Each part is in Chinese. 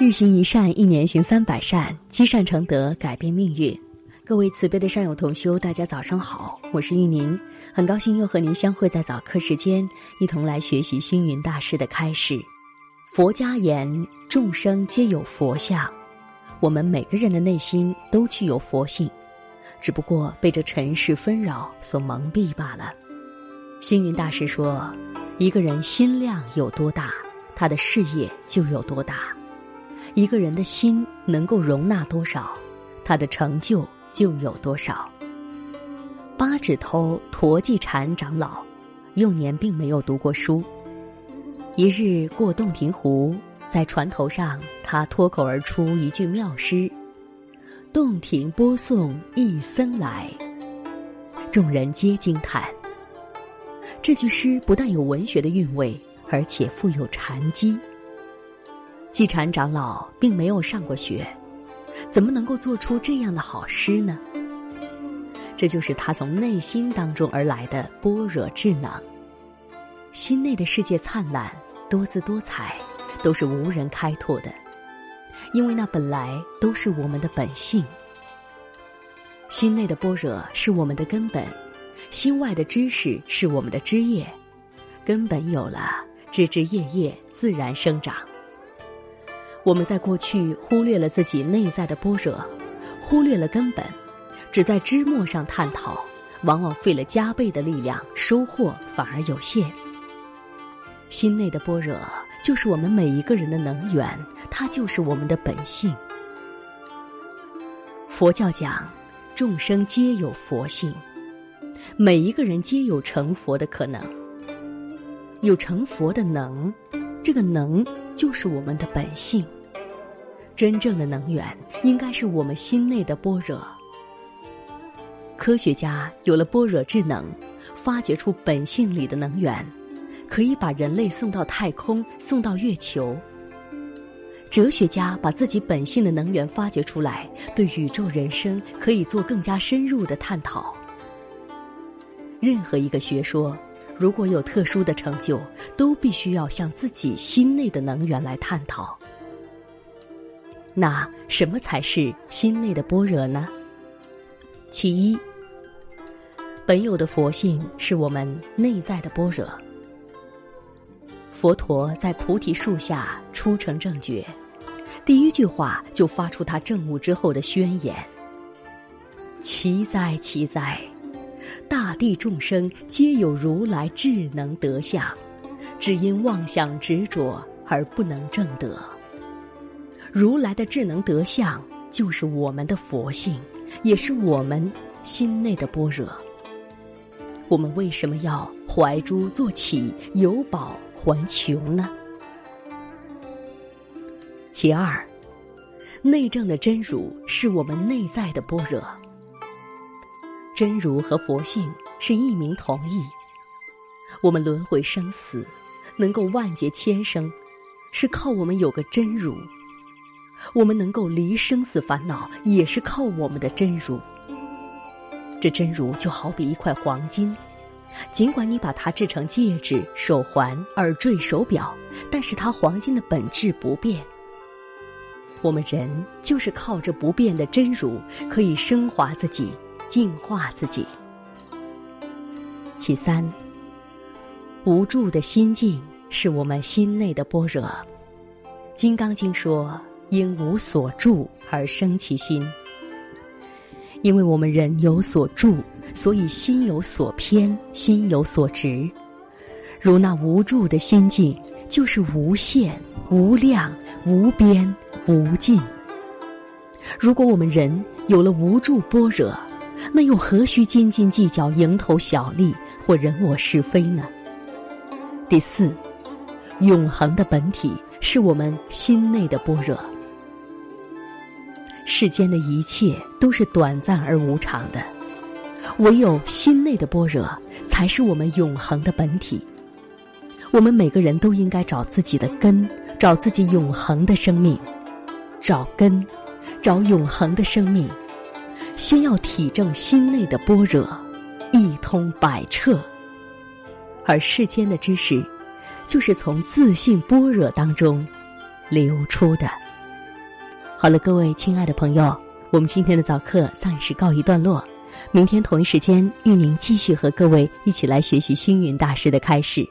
日行一善，一年行三百善，积善成德，改变命运。各位慈悲的善友同修，大家早上好，我是玉宁，很高兴又和您相会在早课时间，一同来学习星云大师的开示。佛家言，众生皆有佛相，我们每个人的内心都具有佛性，只不过被这尘世纷扰所蒙蔽罢了。星云大师说，一个人心量有多大，他的事业就有多大。一个人的心能够容纳多少，他的成就就有多少。八指头陀季禅长老，幼年并没有读过书。一日过洞庭湖，在船头上，他脱口而出一句妙诗：“洞庭波送一僧来。”众人皆惊叹。这句诗不但有文学的韵味，而且富有禅机。季禅长老并没有上过学，怎么能够做出这样的好诗呢？这就是他从内心当中而来的般若智能。心内的世界灿烂多姿多彩，都是无人开拓的，因为那本来都是我们的本性。心内的般若是我们的根本，心外的知识是我们的枝叶，根本有了，枝枝叶叶自然生长。我们在过去忽略了自己内在的般若，忽略了根本，只在枝末上探讨，往往费了加倍的力量，收获反而有限。心内的般若就是我们每一个人的能源，它就是我们的本性。佛教讲，众生皆有佛性，每一个人皆有成佛的可能，有成佛的能，这个能就是我们的本性。真正的能源应该是我们心内的般若。科学家有了般若智能，发掘出本性里的能源，可以把人类送到太空，送到月球。哲学家把自己本性的能源发掘出来，对宇宙人生可以做更加深入的探讨。任何一个学说，如果有特殊的成就，都必须要向自己心内的能源来探讨。那什么才是心内的般若呢？其一，本有的佛性是我们内在的般若。佛陀在菩提树下初成正觉，第一句话就发出他证悟之后的宣言：“奇哉，奇哉！大地众生皆有如来智能德相，只因妄想执着而不能证得。”如来的智能德相，就是我们的佛性，也是我们心内的般若。我们为什么要怀珠做起，有宝还穷呢？其二，内证的真如是我们内在的般若。真如和佛性是一名同义。我们轮回生死，能够万劫千生，是靠我们有个真如。我们能够离生死烦恼，也是靠我们的真如。这真如就好比一块黄金，尽管你把它制成戒指、手环、耳坠、手表，但是它黄金的本质不变。我们人就是靠着不变的真如，可以升华自己，净化自己。其三，无助的心境是我们心内的般若。《金刚经》说。因无所住而生其心，因为我们人有所住，所以心有所偏，心有所执。如那无住的心境，就是无限、无量、无边、无尽。如果我们人有了无助般若，那又何须斤斤计较蝇头小利或人我是非呢？第四，永恒的本体是我们心内的般若。世间的一切都是短暂而无常的，唯有心内的般若才是我们永恒的本体。我们每个人都应该找自己的根，找自己永恒的生命，找根，找永恒的生命。先要体证心内的般若，一通百彻。而世间的知识，就是从自信般若当中流出的。好了，各位亲爱的朋友，我们今天的早课暂时告一段落。明天同一时间，玉宁继续和各位一起来学习星云大师的开始。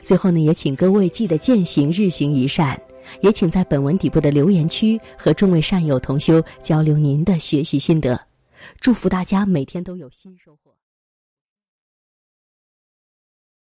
最后呢，也请各位记得践行日行一善，也请在本文底部的留言区和众位善友同修交流您的学习心得。祝福大家每天都有新收获。